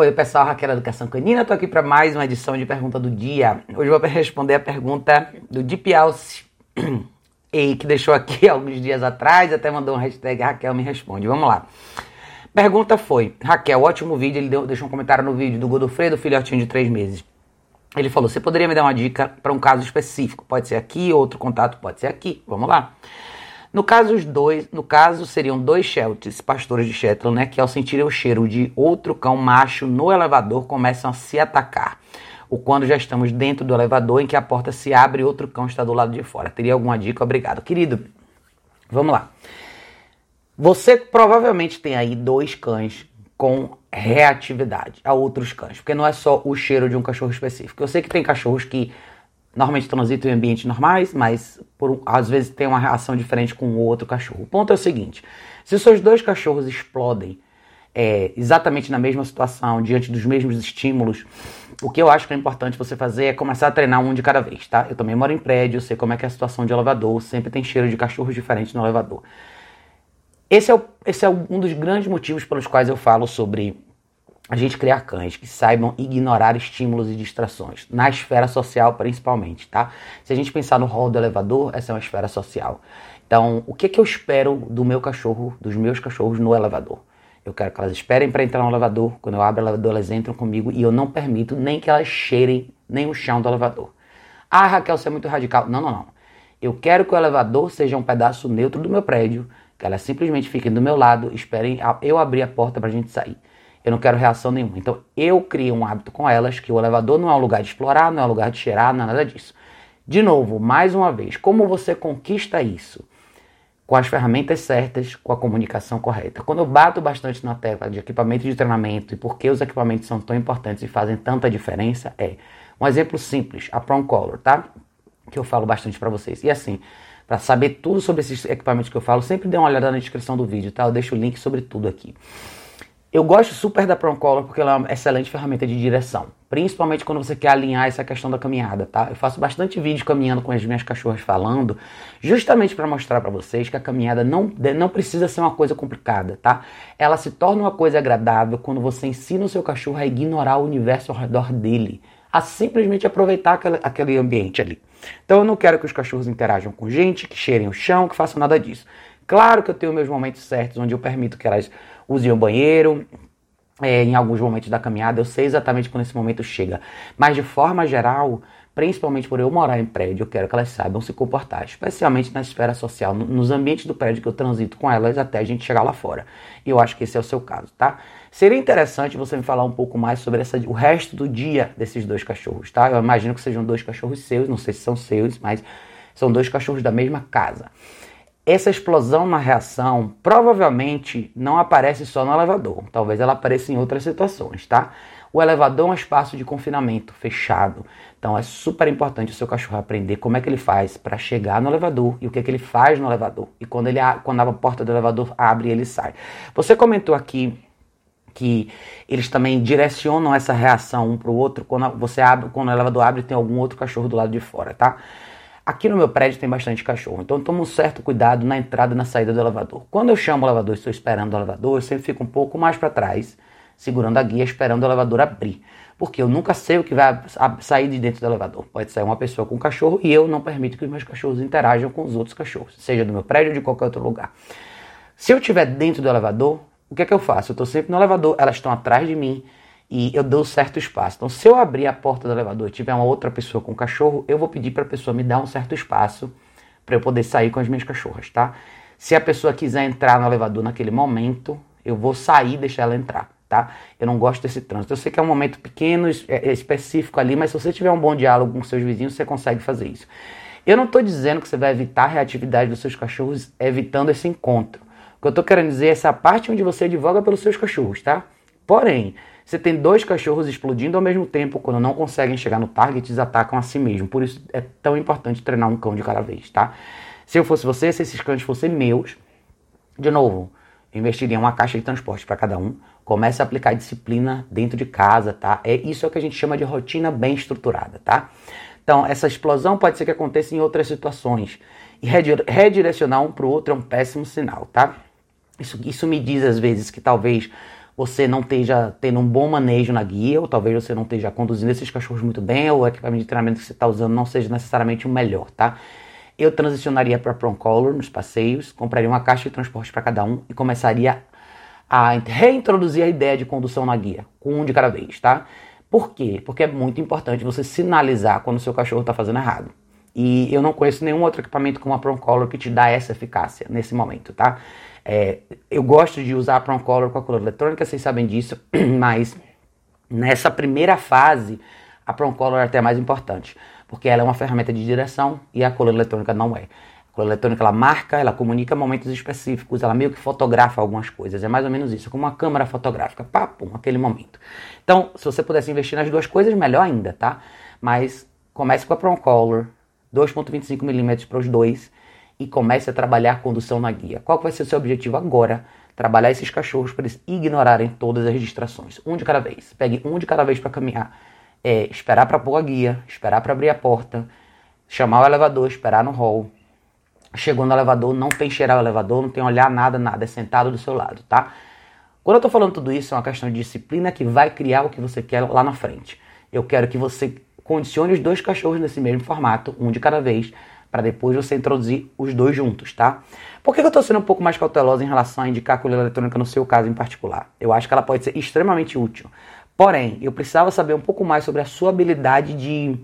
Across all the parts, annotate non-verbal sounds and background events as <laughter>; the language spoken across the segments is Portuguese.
Oi, pessoal, Raquel Educação Canina, tô aqui para mais uma edição de Pergunta do Dia. Hoje vou responder a pergunta do Deep Alce, e que deixou aqui <laughs> alguns dias atrás, até mandou um hashtag Raquel me responde. Vamos lá. Pergunta foi, Raquel, ótimo vídeo, ele deu, deixou um comentário no vídeo do Godofredo, filhotinho de 3 meses. Ele falou, você poderia me dar uma dica para um caso específico? Pode ser aqui, outro contato pode ser aqui. Vamos lá. No caso, os dois, no caso, seriam dois Shelties, pastores de Shetland, né, que ao sentirem o cheiro de outro cão macho no elevador começam a se atacar. Ou quando já estamos dentro do elevador em que a porta se abre e outro cão está do lado de fora. Teria alguma dica? Obrigado. Querido, vamos lá. Você provavelmente tem aí dois cães com reatividade a outros cães, porque não é só o cheiro de um cachorro específico. Eu sei que tem cachorros que normalmente transitam em ambientes normais, mas por, às vezes tem uma reação diferente com o outro cachorro. O ponto é o seguinte: se seus dois cachorros explodem é, exatamente na mesma situação, diante dos mesmos estímulos, o que eu acho que é importante você fazer é começar a treinar um de cada vez, tá? Eu também moro em prédio, sei como é que é a situação de elevador, sempre tem cheiro de cachorros diferentes no elevador. Esse é, o, esse é um dos grandes motivos pelos quais eu falo sobre a gente criar cães que saibam ignorar estímulos e distrações, na esfera social principalmente, tá? Se a gente pensar no rol do elevador, essa é uma esfera social. Então, o que, é que eu espero do meu cachorro, dos meus cachorros no elevador? Eu quero que elas esperem para entrar no elevador. Quando eu abro o elevador, elas entram comigo e eu não permito nem que elas cheirem nem o chão do elevador. Ah, Raquel, você é muito radical. Não, não, não. Eu quero que o elevador seja um pedaço neutro do meu prédio, que elas simplesmente fiquem do meu lado, esperem eu abrir a porta para a gente sair. Eu não quero reação nenhuma. Então eu crio um hábito com elas que o elevador não é um lugar de explorar, não é um lugar de cheirar, não é nada disso. De novo, mais uma vez, como você conquista isso? Com as ferramentas certas, com a comunicação correta. Quando eu bato bastante na tecla de equipamento de treinamento e por que os equipamentos são tão importantes e fazem tanta diferença, é um exemplo simples, a Prom Color, tá? Que eu falo bastante para vocês. E assim, para saber tudo sobre esses equipamentos que eu falo, sempre dê uma olhada na descrição do vídeo, tá? Eu deixo o link sobre tudo aqui. Eu gosto super da Color porque ela é uma excelente ferramenta de direção, principalmente quando você quer alinhar essa questão da caminhada, tá? Eu faço bastante vídeo caminhando com as minhas cachorras falando, justamente para mostrar para vocês que a caminhada não, não precisa ser uma coisa complicada, tá? Ela se torna uma coisa agradável quando você ensina o seu cachorro a ignorar o universo ao redor dele, a simplesmente aproveitar aquele, aquele ambiente ali. Então eu não quero que os cachorros interajam com gente, que cheirem o chão, que façam nada disso. Claro que eu tenho meus momentos certos onde eu permito que elas usem o banheiro, é, em alguns momentos da caminhada, eu sei exatamente quando esse momento chega. Mas de forma geral, principalmente por eu morar em prédio, eu quero que elas saibam se comportar, especialmente na esfera social, nos ambientes do prédio que eu transito com elas até a gente chegar lá fora. E eu acho que esse é o seu caso, tá? Seria interessante você me falar um pouco mais sobre essa, o resto do dia desses dois cachorros, tá? Eu imagino que sejam dois cachorros seus, não sei se são seus, mas são dois cachorros da mesma casa. Essa explosão na reação provavelmente não aparece só no elevador, talvez ela apareça em outras situações, tá? O elevador é um espaço de confinamento fechado, então é super importante o seu cachorro aprender como é que ele faz para chegar no elevador e o que é que ele faz no elevador. E quando, ele, quando a porta do elevador abre, ele sai. Você comentou aqui que eles também direcionam essa reação um para o outro quando você abre, quando o elevador abre tem algum outro cachorro do lado de fora, tá? Aqui no meu prédio tem bastante cachorro, então tomo um certo cuidado na entrada e na saída do elevador. Quando eu chamo o elevador e estou esperando o elevador, eu sempre fico um pouco mais para trás, segurando a guia, esperando o elevador abrir. Porque eu nunca sei o que vai sair de dentro do elevador. Pode sair uma pessoa com um cachorro e eu não permito que os meus cachorros interajam com os outros cachorros, seja do meu prédio ou de qualquer outro lugar. Se eu estiver dentro do elevador, o que é que eu faço? Eu estou sempre no elevador, elas estão atrás de mim, e eu dou certo espaço. Então, se eu abrir a porta do elevador e tiver uma outra pessoa com cachorro, eu vou pedir para a pessoa me dar um certo espaço para eu poder sair com as minhas cachorras, tá? Se a pessoa quiser entrar no elevador naquele momento, eu vou sair e deixar ela entrar, tá? Eu não gosto desse trânsito. Eu sei que é um momento pequeno, é, é específico ali, mas se você tiver um bom diálogo com seus vizinhos, você consegue fazer isso. Eu não estou dizendo que você vai evitar a reatividade dos seus cachorros evitando esse encontro. O que eu estou querendo dizer é essa parte onde você advoga pelos seus cachorros, tá? Porém, você tem dois cachorros explodindo ao mesmo tempo, quando não conseguem chegar no target, eles atacam a si mesmo. Por isso é tão importante treinar um cão de cada vez, tá? Se eu fosse você, se esses cães fossem meus, de novo, investiria uma caixa de transporte para cada um. Comece a aplicar disciplina dentro de casa, tá? É isso é o que a gente chama de rotina bem estruturada, tá? Então, essa explosão pode ser que aconteça em outras situações. E redirecionar um para o outro é um péssimo sinal, tá? Isso, isso me diz às vezes que talvez você não esteja tendo um bom manejo na guia, ou talvez você não esteja conduzindo esses cachorros muito bem, ou o equipamento de treinamento que você está usando não seja necessariamente o melhor, tá? Eu transicionaria para Prong Color nos passeios, compraria uma caixa de transporte para cada um e começaria a reintroduzir a ideia de condução na guia, com um de cada vez, tá? Por quê? Porque é muito importante você sinalizar quando o seu cachorro está fazendo errado. E eu não conheço nenhum outro equipamento como a Prong Color que te dá essa eficácia nesse momento, tá? É, eu gosto de usar a Prong Color com a color eletrônica, vocês sabem disso, <clears throat> mas nessa primeira fase a Prong Color é até mais importante, porque ela é uma ferramenta de direção e a color eletrônica não é. A color eletrônica ela marca, ela comunica momentos específicos, ela meio que fotografa algumas coisas, é mais ou menos isso, como uma câmera fotográfica, pum, aquele momento. Então, se você pudesse investir nas duas coisas, melhor ainda, tá? Mas comece com a Prong Color, 2.25mm para os dois, e comece a trabalhar condução na guia. Qual vai ser o seu objetivo agora? Trabalhar esses cachorros para eles ignorarem todas as distrações. Um de cada vez. Pegue um de cada vez para caminhar. É, esperar para pôr a guia, esperar para abrir a porta, chamar o elevador, esperar no hall. Chegou no elevador, não tem cheirar o elevador, não tem olhar nada, nada, é sentado do seu lado, tá? Quando eu tô falando tudo isso, é uma questão de disciplina que vai criar o que você quer lá na frente. Eu quero que você condicione os dois cachorros nesse mesmo formato, um de cada vez, para depois você introduzir os dois juntos, tá? Por que eu estou sendo um pouco mais cautelosa em relação a indicar a colher eletrônica no seu caso em particular? Eu acho que ela pode ser extremamente útil. Porém, eu precisava saber um pouco mais sobre a sua habilidade de,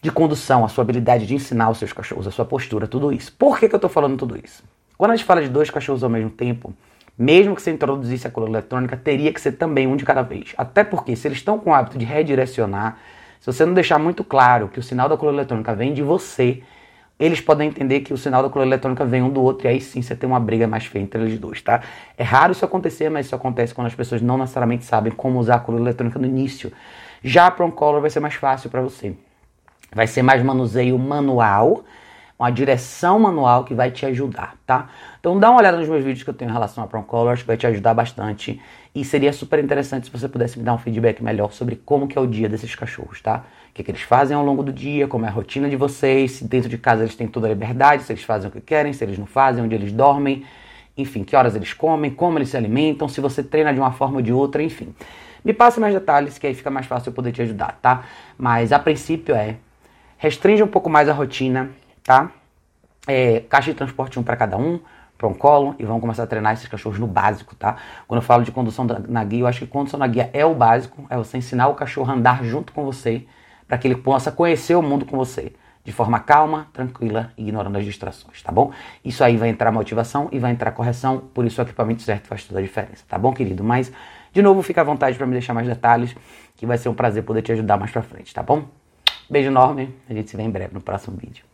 de condução, a sua habilidade de ensinar os seus cachorros, a sua postura, tudo isso. Por que, que eu estou falando tudo isso? Quando a gente fala de dois cachorros ao mesmo tempo, mesmo que você introduzisse a colher eletrônica, teria que ser também um de cada vez. Até porque, se eles estão com o hábito de redirecionar, se você não deixar muito claro que o sinal da colher eletrônica vem de você, eles podem entender que o sinal da coluna eletrônica vem um do outro e aí sim você tem uma briga mais feia entre eles dois, tá? É raro isso acontecer, mas isso acontece quando as pessoas não necessariamente sabem como usar a coluna eletrônica no início. Já a Color vai ser mais fácil para você. Vai ser mais manuseio manual, uma direção manual que vai te ajudar, tá? Então dá uma olhada nos meus vídeos que eu tenho em relação a Color, acho que vai te ajudar bastante. E seria super interessante se você pudesse me dar um feedback melhor sobre como que é o dia desses cachorros, tá? Que, que eles fazem ao longo do dia, como é a rotina de vocês, se dentro de casa eles têm toda a liberdade, se eles fazem o que querem, se eles não fazem, onde eles dormem, enfim, que horas eles comem, como eles se alimentam, se você treina de uma forma ou de outra, enfim. Me passe mais detalhes que aí fica mais fácil eu poder te ajudar, tá? Mas a princípio é restringe um pouco mais a rotina, tá? É, caixa de transporte um para cada um, para um colo e vamos começar a treinar esses cachorros no básico, tá? Quando eu falo de condução na guia, eu acho que condução na guia é o básico, é você ensinar o cachorro a andar junto com você, para que ele possa conhecer o mundo com você, de forma calma, tranquila, ignorando as distrações, tá bom? Isso aí vai entrar motivação e vai entrar correção, por isso o equipamento certo faz toda a diferença, tá bom, querido? Mas, de novo, fica à vontade para me deixar mais detalhes, que vai ser um prazer poder te ajudar mais pra frente, tá bom? Beijo enorme, a gente se vê em breve no próximo vídeo.